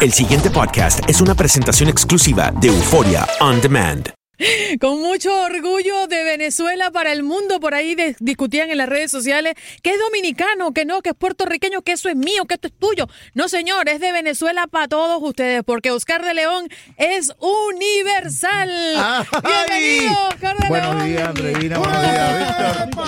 El siguiente podcast es una presentación exclusiva de Euforia On Demand. Con mucho orgullo de Venezuela para el mundo, por ahí de- discutían en las redes sociales que es dominicano, que no, que es puertorriqueño, que eso es mío, que esto es tuyo. No, señor, es de Venezuela para todos ustedes, porque Oscar de León es universal. ¡Ay! Bienvenido, Oscar de Buenos León. días, Andreina. Buenos días, Víctor.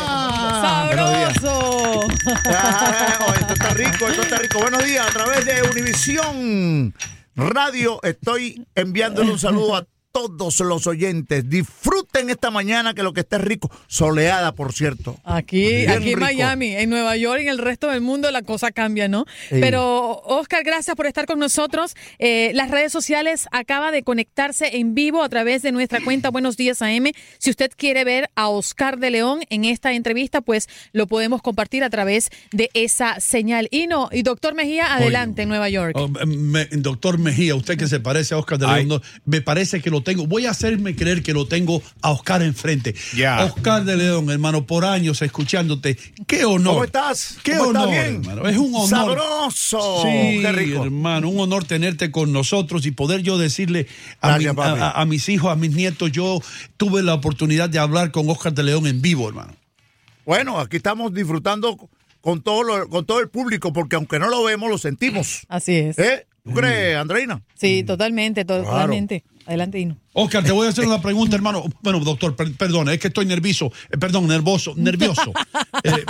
Sabroso. Ah, esto está rico, esto está rico. Buenos días, a través de Univisión Radio estoy enviándole un saludo a todos los oyentes. Disfruten esta mañana que lo que está es rico. Soleada, por cierto. Aquí, Bien aquí en rico. Miami, en Nueva York y en el resto del mundo la cosa cambia, ¿no? Sí. Pero, Oscar, gracias por estar con nosotros. Eh, las redes sociales acaba de conectarse en vivo a través de nuestra cuenta Buenos Días AM. Si usted quiere ver a Oscar de León en esta entrevista, pues lo podemos compartir a través de esa señal. Y no, y doctor Mejía, adelante en Nueva York. Oh, me- doctor Mejía, usted que se parece a Oscar de León, no, me parece que lo tengo. Voy a hacerme creer que lo tengo a Oscar enfrente. Ya. Oscar de León, hermano, por años escuchándote. Qué honor. ¿Cómo estás? Qué ¿Cómo estás? honor, Bien. hermano. Es un honor. Sabroso. Sí, Qué rico. hermano, un honor tenerte con nosotros y poder yo decirle a, Gracias, mi- papi. a- a mis hijos, a mis nietos, yo tuve la oportunidad de hablar con Oscar de León en vivo, hermano. Bueno, aquí estamos disfrutando con todo, lo- con todo el público, porque aunque no lo vemos, lo sentimos. Así es. ¿Eh? ¿Tú crees, Andreina? Sí, totalmente, totalmente. Adelante, Dino. Oscar, te voy a hacer una pregunta, hermano. Bueno, doctor, per- perdón, es que estoy nervioso. Eh, perdón, nervoso, nervioso. Eh,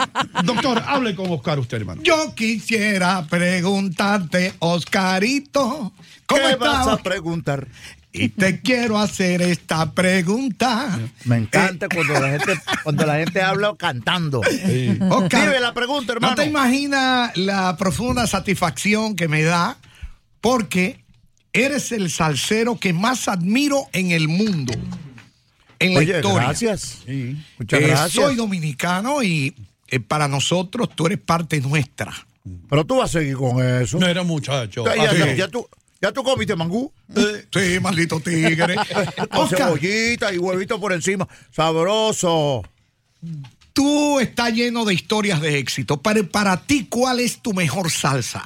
doctor, hable con Oscar usted, hermano. Yo quisiera preguntarte, Oscarito, ¿cómo ¿Qué vas a preguntar? Y te quiero hacer esta pregunta. Me encanta cuando la gente cuando la gente habla cantando. Oscar, Dime la pregunta, hermano. ¿No te imaginas la profunda satisfacción que me da? Porque eres el salsero que más admiro en el mundo. En la historia. gracias. Muchas Eh, gracias. Soy dominicano y eh, para nosotros tú eres parte nuestra. Pero tú vas a seguir con eso. No era muchacho. Ya, ya- Así. ya- ya tú, ya tú comiste mangú. Sí, maldito tigre. Con cebollita y huevito por encima. Sabroso. tú estás lleno de historias de éxito. Pero para ti, ¿cuál es tu mejor salsa?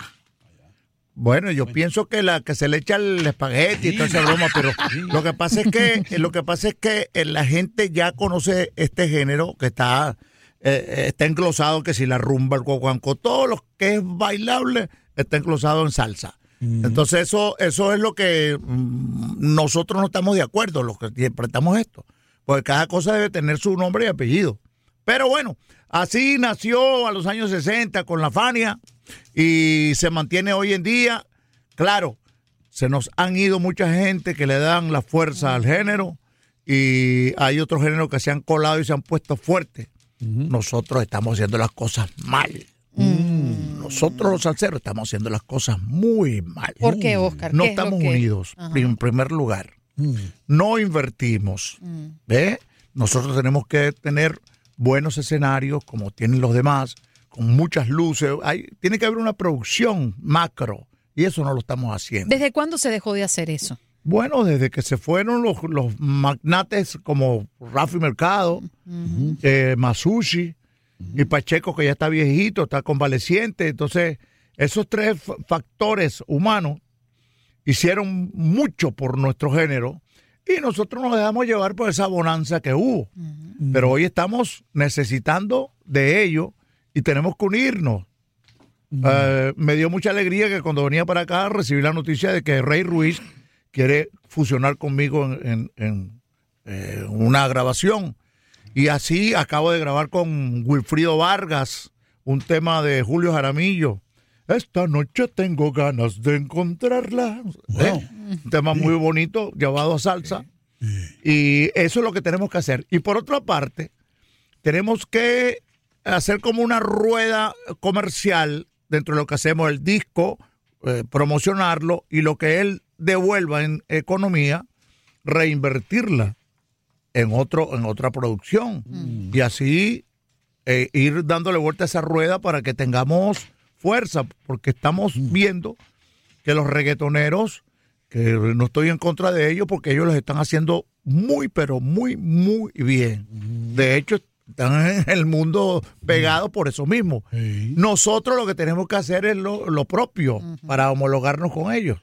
Bueno, yo pienso que la que se le echa el espagueti y toda esa broma, pero lo que pasa es que lo que pasa es que eh, la gente ya conoce este género que está eh, eh, está englosado que si la rumba, el guaguanco, todo lo que es bailable está englosado en salsa. Entonces eso eso es lo que mm, nosotros no estamos de acuerdo, los que interpretamos esto, porque cada cosa debe tener su nombre y apellido. Pero bueno, así nació a los años 60 con la Fania y se mantiene hoy en día. Claro, se nos han ido mucha gente que le dan la fuerza al género y hay otros géneros que se han colado y se han puesto fuertes. Nosotros estamos haciendo las cosas mal. Nosotros los salseros estamos haciendo las cosas muy mal. ¿Por qué, Oscar? No ¿Qué es lo estamos unidos, Ajá. en primer lugar. No invertimos. ¿Ve? Nosotros tenemos que tener buenos escenarios como tienen los demás, con muchas luces. Hay, tiene que haber una producción macro y eso no lo estamos haciendo. ¿Desde cuándo se dejó de hacer eso? Bueno, desde que se fueron los, los magnates como Rafi Mercado, eh, Masushi y Pacheco, que ya está viejito, está convaleciente. Entonces, esos tres fa- factores humanos hicieron mucho por nuestro género y nosotros nos dejamos llevar por esa bonanza que hubo. Pero hoy estamos necesitando de ello y tenemos que unirnos. Eh, me dio mucha alegría que cuando venía para acá recibí la noticia de que Rey Ruiz quiere fusionar conmigo en, en- en, eh, una grabación. Y así acabo de grabar con Wilfrido Vargas un tema de Julio Jaramillo. Esta noche tengo ganas de encontrarla. ¿Eh? Un tema muy bonito, llevado a salsa. Y eso es lo que tenemos que hacer. Y por otra parte, tenemos que hacer como una rueda comercial dentro de lo que hacemos el disco, eh, promocionarlo y lo que él devuelva en economía, reinvertirla en otro en otra producción. Y así eh, ir dándole vuelta a esa rueda para que tengamos fuerza porque estamos viendo que los reggaetoneros que no estoy en contra de ellos porque ellos los están haciendo muy pero muy muy bien. De hecho están en el mundo pegados por eso mismo nosotros lo que tenemos que hacer es lo, lo propio para homologarnos con ellos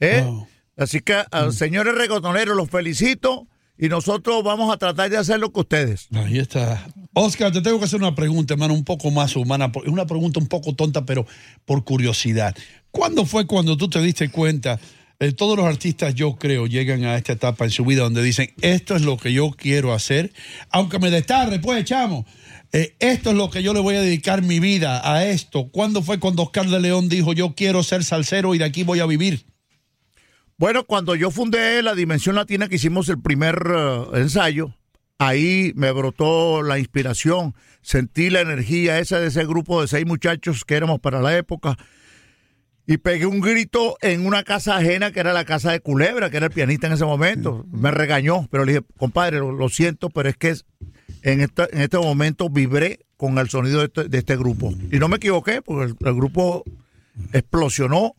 ¿eh? Oh. Así que, a los señores reggaetoneros, los felicito y nosotros vamos a tratar de hacer lo que ustedes. Ahí está. Oscar, te tengo que hacer una pregunta, hermano, un poco más humana. Es una pregunta un poco tonta, pero por curiosidad. ¿Cuándo fue cuando tú te diste cuenta? Eh, todos los artistas, yo creo, llegan a esta etapa en su vida donde dicen, esto es lo que yo quiero hacer, aunque me destarre, pues, chamo. eh, esto es lo que yo le voy a dedicar mi vida a esto. ¿Cuándo fue cuando Oscar de León dijo, yo quiero ser salsero y de aquí voy a vivir? Bueno, cuando yo fundé la Dimensión Latina, que hicimos el primer eh, ensayo, ahí me brotó la inspiración, sentí la energía esa de ese grupo de seis muchachos que éramos para la época. Y pegué un grito en una casa ajena que era la casa de Culebra, que era el pianista en ese momento. Me regañó, pero le dije, compadre, lo, lo siento, pero es que en, esta- en este momento vibré con el sonido de este, de este grupo. Y no me equivoqué, porque el, el grupo explosionó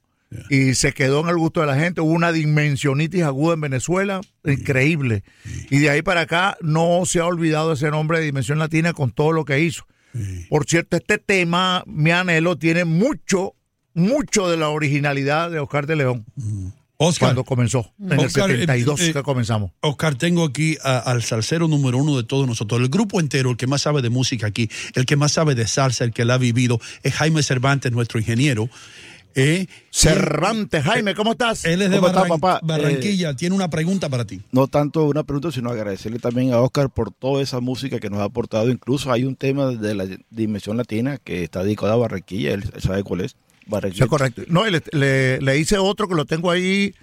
y se quedó en el gusto de la gente. Hubo una dimensionitis aguda en Venezuela, increíble. Y de ahí para acá no se ha olvidado ese nombre de Dimensión Latina con todo lo que hizo. Por cierto, este tema, mi anhelo, tiene mucho, mucho de la originalidad de Oscar de León Oscar, cuando comenzó, en el Oscar, eh, 72 eh, que comenzamos. Oscar, tengo aquí a- al salsero número uno de todos nosotros, el grupo entero, el que más sabe de música aquí, el que más sabe de salsa, el que la ha vivido, es Jaime Cervantes, nuestro ingeniero. Eh, Cervantes, Jaime, ¿cómo estás? Él es de ¿Cómo está, Barran- papá? Barranquilla, tiene una pregunta para ti. No tanto una pregunta, sino agradecerle también a Oscar por toda esa música que nos ha aportado. Incluso hay un tema de la Dimensión Latina que está dedicado a Barranquilla, él, él sabe cuál es. Correcto. No, le, le- le hice otro que lo tengo ahí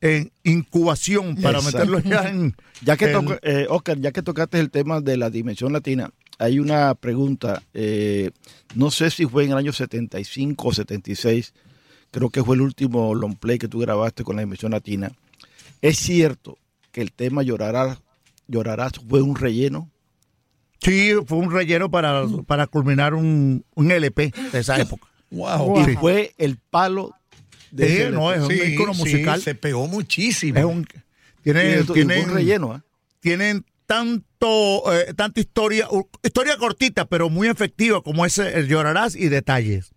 en incubación para Exacto. meterlo ya en. Ya que en- eh, Oscar, ya que tocaste el tema de la Dimensión Latina, hay una pregunta, eh, no sé si fue en el año 75 o 76, creo que fue el último long play que tú grabaste con la Dimensión Latina. ¿Es cierto que el tema Llorarás, Llorarás fue un relleno? Sí, fue un relleno para, para culminar un, un LP de esa época. Wow. Y fue el palo de Sí, ese no, es un ícono musical. se pegó muchísimo. Es un, tiene, y un relleno, ¿ah? tienen tanto, eh, tanta historia, historia cortita, pero muy efectiva como ese el Llorarás y detalles.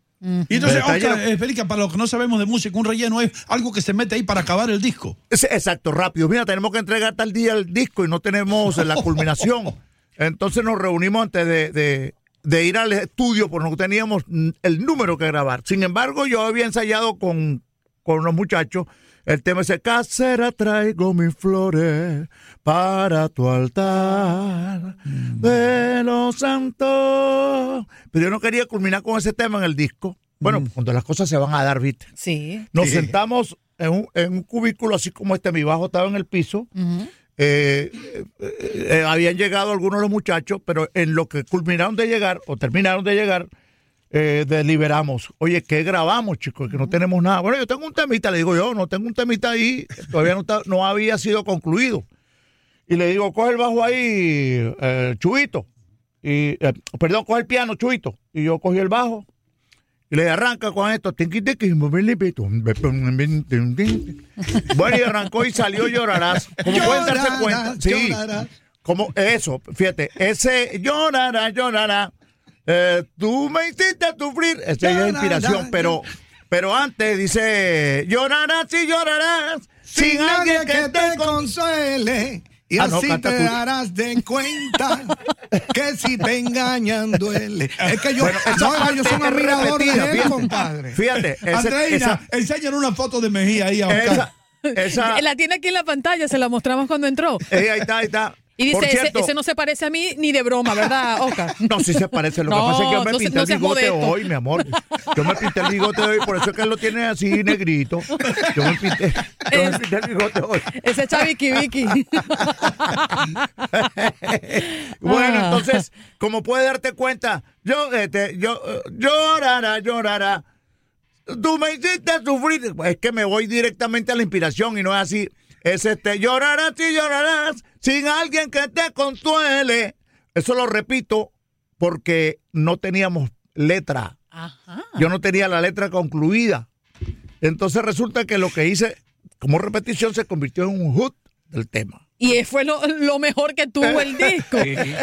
Y entonces, Oscar, explica, para los que no sabemos de música, un relleno es algo que se mete ahí para acabar el disco. Exacto, rápido. Mira, tenemos que entregar tal día el disco y no tenemos la culminación. Entonces nos reunimos antes de, de- de ir al estudio porque no teníamos mm, el número que grabar. Sin embargo, yo había ensayado con, con los muchachos el tema ese, casera traigo mis flores para tu altar de los santos. Pero yo no quería culminar con ese tema en el disco. Bueno, cuando las cosas se van a dar, ¿viste? Sí. Nos sentamos en un, en un cubículo así como este, mi bajo estaba en el piso. Eh, eh, habían llegado algunos de los muchachos, pero en lo que culminaron de llegar o terminaron de llegar, eh, deliberamos. Oye, ¿qué grabamos, chicos? Que no tenemos nada. Bueno, yo tengo un temita, le digo yo, no tengo un temita ahí, todavía no, no había sido concluido. Y le digo, coge el bajo ahí, eh, Chuito. Y, eh, perdón, coge el piano, Chuito. Y yo cogí el bajo. Le arranca con esto. Bueno, y arrancó y salió Llorarás. Como pueden darse cuenta. Sí. llorarás. Como eso, fíjate, ese llorará, llorará. Eh, tú me hiciste sufrir. Esa es la inspiración, pero, pero antes dice, llorarás y llorarás sin alguien que te con... consuele. Y Ah, así te tú. darás de cuenta que si te engañan duele. Es que yo, Bueno, no, yo soy admirador de él, fíjate. compadre. Fíjate, ese- Andreina, enséñale una foto de Mejía ahí a Oscar. esa, esa, La tiene aquí en la pantalla, se la mostramos cuando entró. eh, ahí está, ahí está. Y dice, ese, cierto, ese no se parece a mí ni de broma, ¿verdad, Oscar? No, sí se parece. Lo que No, pasa es que yo me no pinté no el bigote hoy, mi amor. Yo me pinté el bigote hoy, por eso es que él lo tiene así negrito. Yo me pinté, yo me pinté el bigote hoy. Ese Chaviki Vicky. Bueno, Ah. entonces, como puedes darte cuenta, yo, este, yo, llorará, llorará. Tú me hiciste sufrir. Es que me voy directamente a la inspiración y no es así. Es este, llorarás y llorarás sin alguien que te consuele. Eso lo repito porque no teníamos letra. Ajá. Yo no tenía la letra concluida. Entonces resulta que lo que hice como repetición se convirtió en un hood del tema. Y fue lo, lo mejor que tuvo el disco.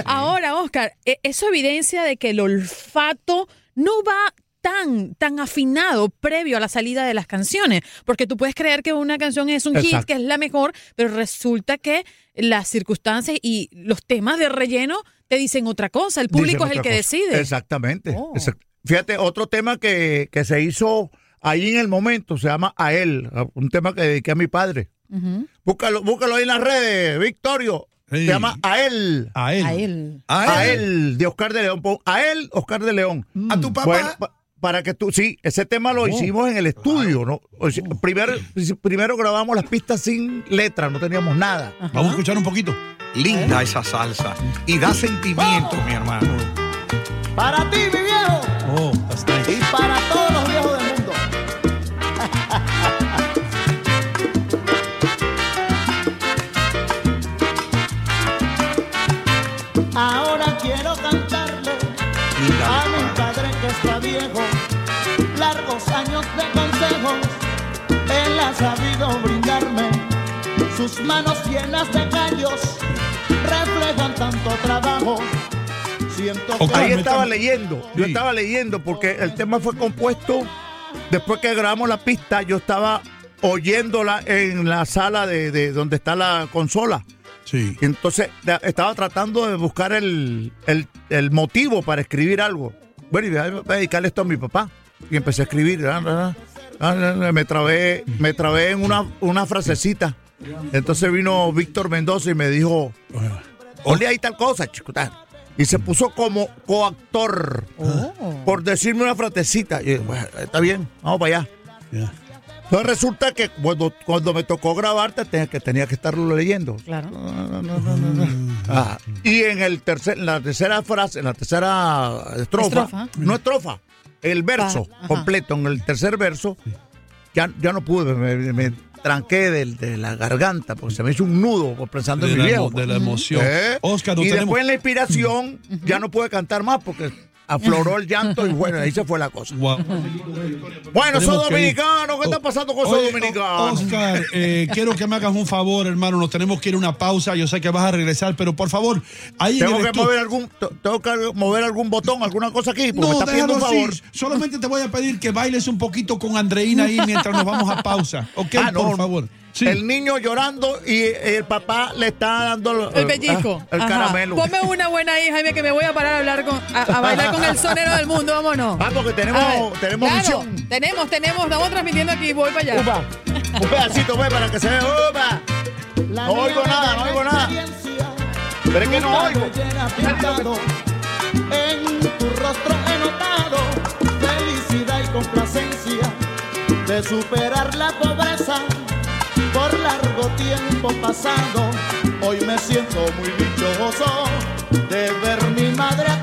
Ahora, Oscar, e- eso evidencia de que el olfato no va tan, tan afinado previo a la salida de las canciones, porque tú puedes creer que una canción es un hit, que es la mejor, pero resulta que las circunstancias y los temas de relleno te dicen otra cosa, el público es el que cosa. decide. Exactamente. Oh. Exact- Fíjate, otro tema que, que se hizo ahí en el momento se llama A él, un tema que dediqué a mi padre. Ujú. Búscalo, búscalo ahí en las redes, Victorio. Sí. Se llama A él. A él. A él. A él, de Oscar de León. A él, Oscar de León. A tu papá. Bueno, para que tú, sí, ese tema lo hicimos en el estudio, ¿no? O sea, primero, primero grabamos las pistas sin letra, no teníamos nada. Vamos a escuchar un poquito. Linda esa salsa. Y da sentimiento, mi hermano. Para ti, mi brindarme, sus manos llenas de callos reflejan tanto trabajo. Siento que Ok. Ahí estaba leyendo, yo Sí. estaba leyendo porque el tema fue compuesto después que grabamos la pista, yo estaba oyéndola en la sala de, de donde está la consola. Sí. Entonces estaba tratando de buscar el, el- el motivo para escribir algo. Bueno, y voy a dedicarle esto a mi papá. Y empecé a escribir. ah, Me trabé, me trabé en una, una frasecita. Entonces vino Víctor Mendoza y me dijo, ole ahí tal cosa, chico. tal". Y se puso como coactor por decirme una frasecita. Y "Bueno, está bien, vamos para allá. Yeah. Entonces resulta que cuando, cuando me tocó grabarte tenía que, tenía que estarlo leyendo. Claro. Ah, y en el tercer, en la tercera frase, en la tercera estrofa, Estrofa. no estrofa, el verso ajá. completo, en el tercer verso, ya, ya no pude, me, me tranqué del- de, la garganta, porque se me hizo un nudo por pensando De en mi la, viejo. emo- de la emoción. ¿Eh? Oscar, no y tenemos. después en la inspiración ya no pude cantar más porque afloró el llanto y bueno, ahí se fue la cosa. Wow. Bueno, soy dominicano, ¿qué está pasando con soy dominicano? Oscar, eh, quiero que me hagas un favor, hermano. Nos tenemos que ir a una pausa. Yo sé que vas a regresar, pero por favor, ahí en Tengo que mover algún, tengo que mover algún botón, alguna cosa aquí, porque me No, está pidiendo un favor. así. Solamente te voy a pedir que bailes un poquito con Andreina ahí mientras nos vamos a pausa. ¿Ok? Ah, no, por favor. Sí. El niño llorando y el papá le está dando El pellizco. ah, el Ajá. caramelo. Ponme una buena hija, Jaime, que me voy a parar a hablar con, a, a bailar con el sonero del mundo. Vámonos. Ah, porque tenemos, ver, tenemos claro, misión. Tenemos, tenemos, estamos transmitiendo aquí, voy para allá. Upa, un pedacito, ve, para que se vea. Upa. La No oigo nada, no oigo nada. Pero es que no oigo. En tu rostro he notado felicidad y complacencia de superar la pobreza tiempo pasado. Hoy me siento muy dichoso de ver mi madre a